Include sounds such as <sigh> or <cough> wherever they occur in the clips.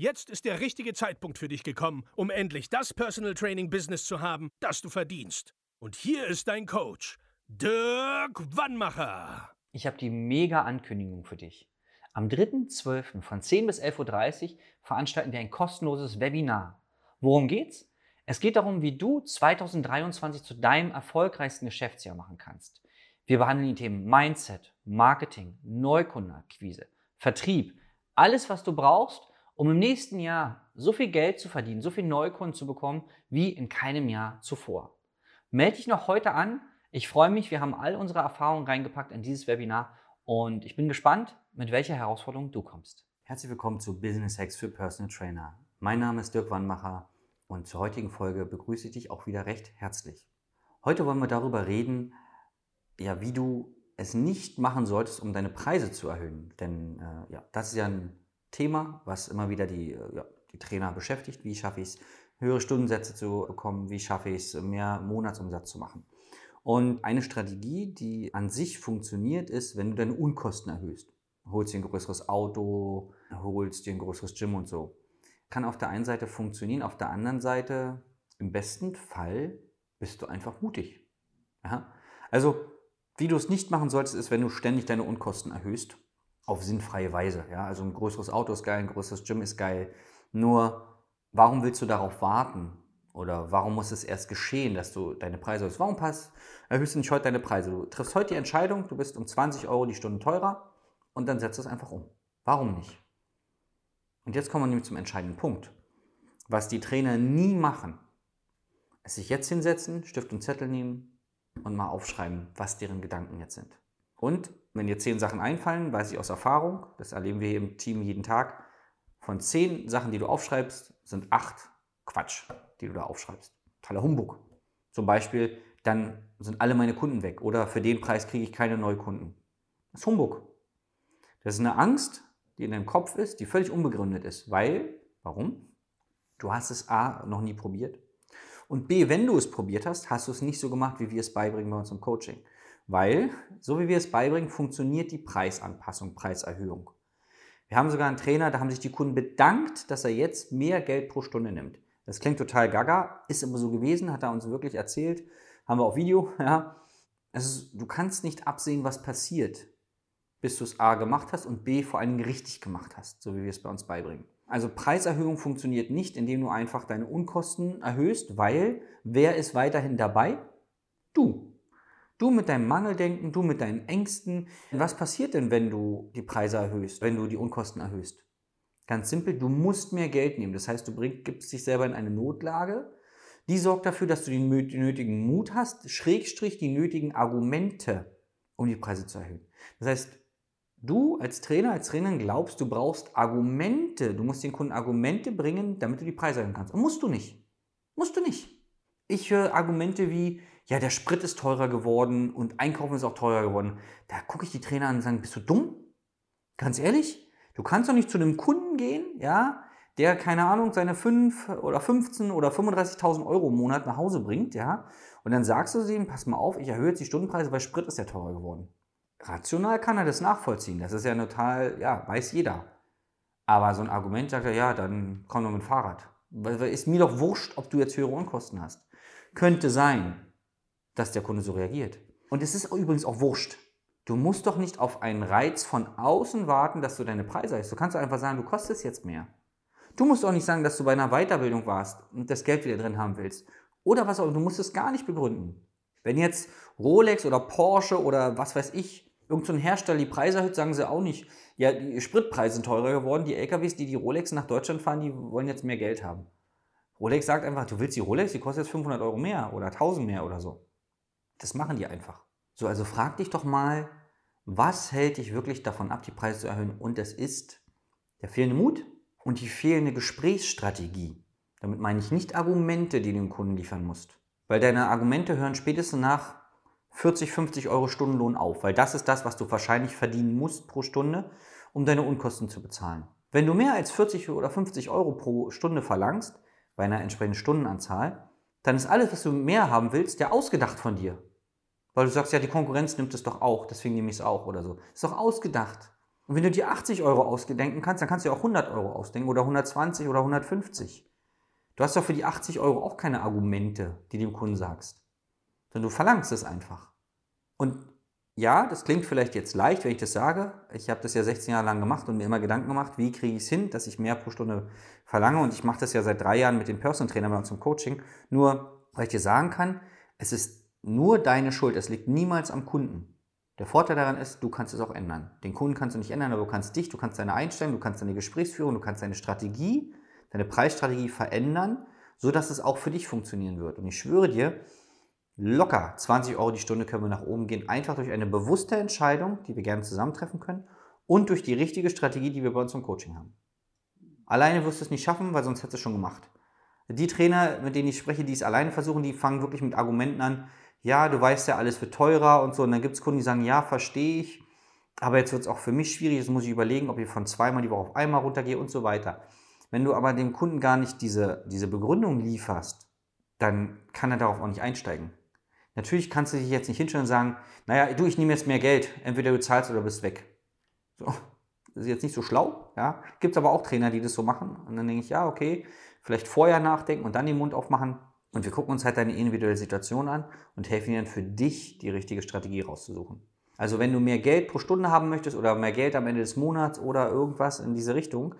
Jetzt ist der richtige Zeitpunkt für dich gekommen, um endlich das Personal Training Business zu haben, das du verdienst. Und hier ist dein Coach, Dirk Wannmacher. Ich habe die mega Ankündigung für dich. Am 3.12. von 10 bis 11.30 Uhr veranstalten wir ein kostenloses Webinar. Worum geht's? Es geht darum, wie du 2023 zu deinem erfolgreichsten Geschäftsjahr machen kannst. Wir behandeln die Themen Mindset, Marketing, Neukundenakquise, Vertrieb, alles, was du brauchst, um im nächsten Jahr so viel Geld zu verdienen, so viel Neukunden zu bekommen wie in keinem Jahr zuvor. Melde dich noch heute an. Ich freue mich, wir haben all unsere Erfahrungen reingepackt in dieses Webinar und ich bin gespannt, mit welcher Herausforderung du kommst. Herzlich willkommen zu Business Hacks für Personal Trainer. Mein Name ist Dirk Wannmacher und zur heutigen Folge begrüße ich dich auch wieder recht herzlich. Heute wollen wir darüber reden, ja, wie du es nicht machen solltest, um deine Preise zu erhöhen. Denn äh, ja, das ist ja ein Thema, was immer wieder die, äh, ja, die Trainer beschäftigt. Wie schaffe ich es, höhere Stundensätze zu bekommen? Wie schaffe ich es, mehr Monatsumsatz zu machen? Und eine Strategie, die an sich funktioniert, ist, wenn du deine Unkosten erhöhst. Holst dir ein größeres Auto, holst dir ein größeres Gym und so. Kann auf der einen Seite funktionieren, auf der anderen Seite, im besten Fall, bist du einfach mutig. Ja? Also, wie du es nicht machen solltest, ist, wenn du ständig deine Unkosten erhöhst auf sinnfreie Weise. Ja? Also ein größeres Auto ist geil, ein größeres Gym ist geil. Nur, warum willst du darauf warten? Oder warum muss es erst geschehen, dass du deine Preise erhöhst? Warum passt, erhöhst du nicht heute deine Preise? Du triffst heute die Entscheidung, du bist um 20 Euro die Stunde teurer und dann setzt es einfach um. Warum nicht? Und jetzt kommen wir nämlich zum entscheidenden Punkt. Was die Trainer nie machen, ist sich jetzt hinsetzen, Stift und Zettel nehmen und mal aufschreiben, was deren Gedanken jetzt sind. Und wenn dir zehn Sachen einfallen, weiß ich aus Erfahrung, das erleben wir hier im Team jeden Tag, von zehn Sachen, die du aufschreibst, sind acht Quatsch, die du da aufschreibst. Toller Humbug. Zum Beispiel, dann sind alle meine Kunden weg oder für den Preis kriege ich keine Neukunden. Das ist Humbug. Das ist eine Angst, die in deinem Kopf ist, die völlig unbegründet ist. Weil, warum? Du hast es A noch nie probiert. Und B, wenn du es probiert hast, hast du es nicht so gemacht, wie wir es beibringen bei uns im Coaching. Weil, so wie wir es beibringen, funktioniert die Preisanpassung, Preiserhöhung. Wir haben sogar einen Trainer, da haben sich die Kunden bedankt, dass er jetzt mehr Geld pro Stunde nimmt. Das klingt total gaga, ist immer so gewesen, hat er uns wirklich erzählt. Haben wir auf Video, <laughs> ja. Also, du kannst nicht absehen, was passiert, bis du es A gemacht hast und B vor allem richtig gemacht hast, so wie wir es bei uns beibringen. Also Preiserhöhung funktioniert nicht, indem du einfach deine Unkosten erhöhst, weil wer ist weiterhin dabei? Du. Du mit deinem Mangeldenken, du mit deinen Ängsten. Was passiert denn, wenn du die Preise erhöhst, wenn du die Unkosten erhöhst? Ganz simpel, du musst mehr Geld nehmen. Das heißt, du bring, gibst dich selber in eine Notlage. Die sorgt dafür, dass du den nötigen Mut hast, Schrägstrich die nötigen Argumente, um die Preise zu erhöhen. Das heißt, du als Trainer, als Trainerin glaubst, du brauchst Argumente. Du musst den Kunden Argumente bringen, damit du die Preise erhöhen kannst. Und musst du nicht. Musst du nicht. Ich höre Argumente wie, ja, der Sprit ist teurer geworden und Einkaufen ist auch teurer geworden. Da gucke ich die Trainer an und sage, bist du dumm? Ganz ehrlich? Du kannst doch nicht zu einem Kunden gehen, ja, der, keine Ahnung, seine 5 oder 15 oder 35.000 Euro im Monat nach Hause bringt, ja, und dann sagst du ihm, pass mal auf, ich erhöhe jetzt die Stundenpreise, weil Sprit ist ja teurer geworden. Rational kann er das nachvollziehen, das ist ja total, ja, weiß jeder. Aber so ein Argument sagt er, ja, dann komm doch mit dem Fahrrad. Ist mir doch wurscht, ob du jetzt höhere Unkosten hast. Könnte sein, dass der Kunde so reagiert. Und es ist übrigens auch wurscht. Du musst doch nicht auf einen Reiz von außen warten, dass du deine Preise hast. Du kannst doch einfach sagen, du kostest jetzt mehr. Du musst auch nicht sagen, dass du bei einer Weiterbildung warst und das Geld wieder drin haben willst. Oder was auch, du musst es gar nicht begründen. Wenn jetzt Rolex oder Porsche oder was weiß ich, irgendein so Hersteller die Preise erhöht, sagen sie auch nicht, ja, die Spritpreise sind teurer geworden, die LKWs, die die Rolex nach Deutschland fahren, die wollen jetzt mehr Geld haben. Rolex sagt einfach, du willst die Rolex, die kostet jetzt 500 Euro mehr oder 1000 mehr oder so. Das machen die einfach. So, also frag dich doch mal, was hält dich wirklich davon ab, die Preise zu erhöhen? Und das ist der fehlende Mut, und die fehlende Gesprächsstrategie. Damit meine ich nicht Argumente, die du dem Kunden liefern musst. Weil deine Argumente hören spätestens nach 40, 50 Euro Stundenlohn auf, weil das ist das, was du wahrscheinlich verdienen musst pro Stunde, um deine Unkosten zu bezahlen. Wenn du mehr als 40 oder 50 Euro pro Stunde verlangst, bei einer entsprechenden Stundenanzahl, dann ist alles, was du mehr haben willst, ja ausgedacht von dir. Weil du sagst, ja, die Konkurrenz nimmt es doch auch, deswegen nehme ich es auch oder so. Ist doch ausgedacht. Und wenn du dir 80 Euro ausdenken kannst, dann kannst du ja auch 100 Euro ausdenken oder 120 oder 150. Du hast doch für die 80 Euro auch keine Argumente, die dem Kunden sagst. Sondern du verlangst es einfach. Und ja, das klingt vielleicht jetzt leicht, wenn ich das sage. Ich habe das ja 16 Jahre lang gemacht und mir immer Gedanken gemacht, wie kriege ich es hin, dass ich mehr pro Stunde verlange. Und ich mache das ja seit drei Jahren mit den Personal Trainern bei uns im Coaching. Nur, weil ich dir sagen kann, es ist nur deine Schuld. Es liegt niemals am Kunden. Der Vorteil daran ist, du kannst es auch ändern. Den Kunden kannst du nicht ändern, aber du kannst dich, du kannst deine Einstellung, du kannst deine Gesprächsführung, du kannst deine Strategie deine Preisstrategie verändern, sodass es auch für dich funktionieren wird. Und ich schwöre dir, locker 20 Euro die Stunde können wir nach oben gehen, einfach durch eine bewusste Entscheidung, die wir gerne zusammentreffen können und durch die richtige Strategie, die wir bei uns im Coaching haben. Alleine wirst du es nicht schaffen, weil sonst hättest du es schon gemacht. Die Trainer, mit denen ich spreche, die es alleine versuchen, die fangen wirklich mit Argumenten an, ja, du weißt ja, alles wird teurer und so. Und dann gibt es Kunden, die sagen, ja, verstehe ich, aber jetzt wird es auch für mich schwierig, jetzt muss ich überlegen, ob ich von zweimal die Woche auf einmal runtergehe und so weiter. Wenn du aber dem Kunden gar nicht diese, diese Begründung lieferst, dann kann er darauf auch nicht einsteigen. Natürlich kannst du dich jetzt nicht hinstellen und sagen, naja, du, ich nehme jetzt mehr Geld, entweder du zahlst oder bist weg. So, das ist jetzt nicht so schlau, ja. Gibt es aber auch Trainer, die das so machen. Und dann denke ich, ja, okay, vielleicht vorher nachdenken und dann den Mund aufmachen. Und wir gucken uns halt deine individuelle Situation an und helfen dir dann für dich die richtige Strategie rauszusuchen. Also wenn du mehr Geld pro Stunde haben möchtest oder mehr Geld am Ende des Monats oder irgendwas in diese Richtung,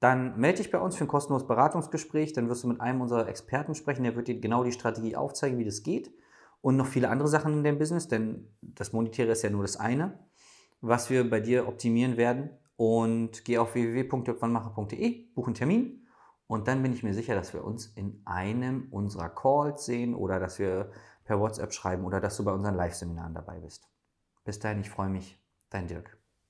dann melde dich bei uns für ein kostenloses Beratungsgespräch. Dann wirst du mit einem unserer Experten sprechen. Der wird dir genau die Strategie aufzeigen, wie das geht. Und noch viele andere Sachen in deinem Business, denn das Monetäre ist ja nur das eine, was wir bei dir optimieren werden. Und geh auf www.jörgwannmacher.de, buch einen Termin und dann bin ich mir sicher, dass wir uns in einem unserer Calls sehen oder dass wir per WhatsApp schreiben oder dass du bei unseren Live-Seminaren dabei bist. Bis dahin, ich freue mich. Dein Dirk.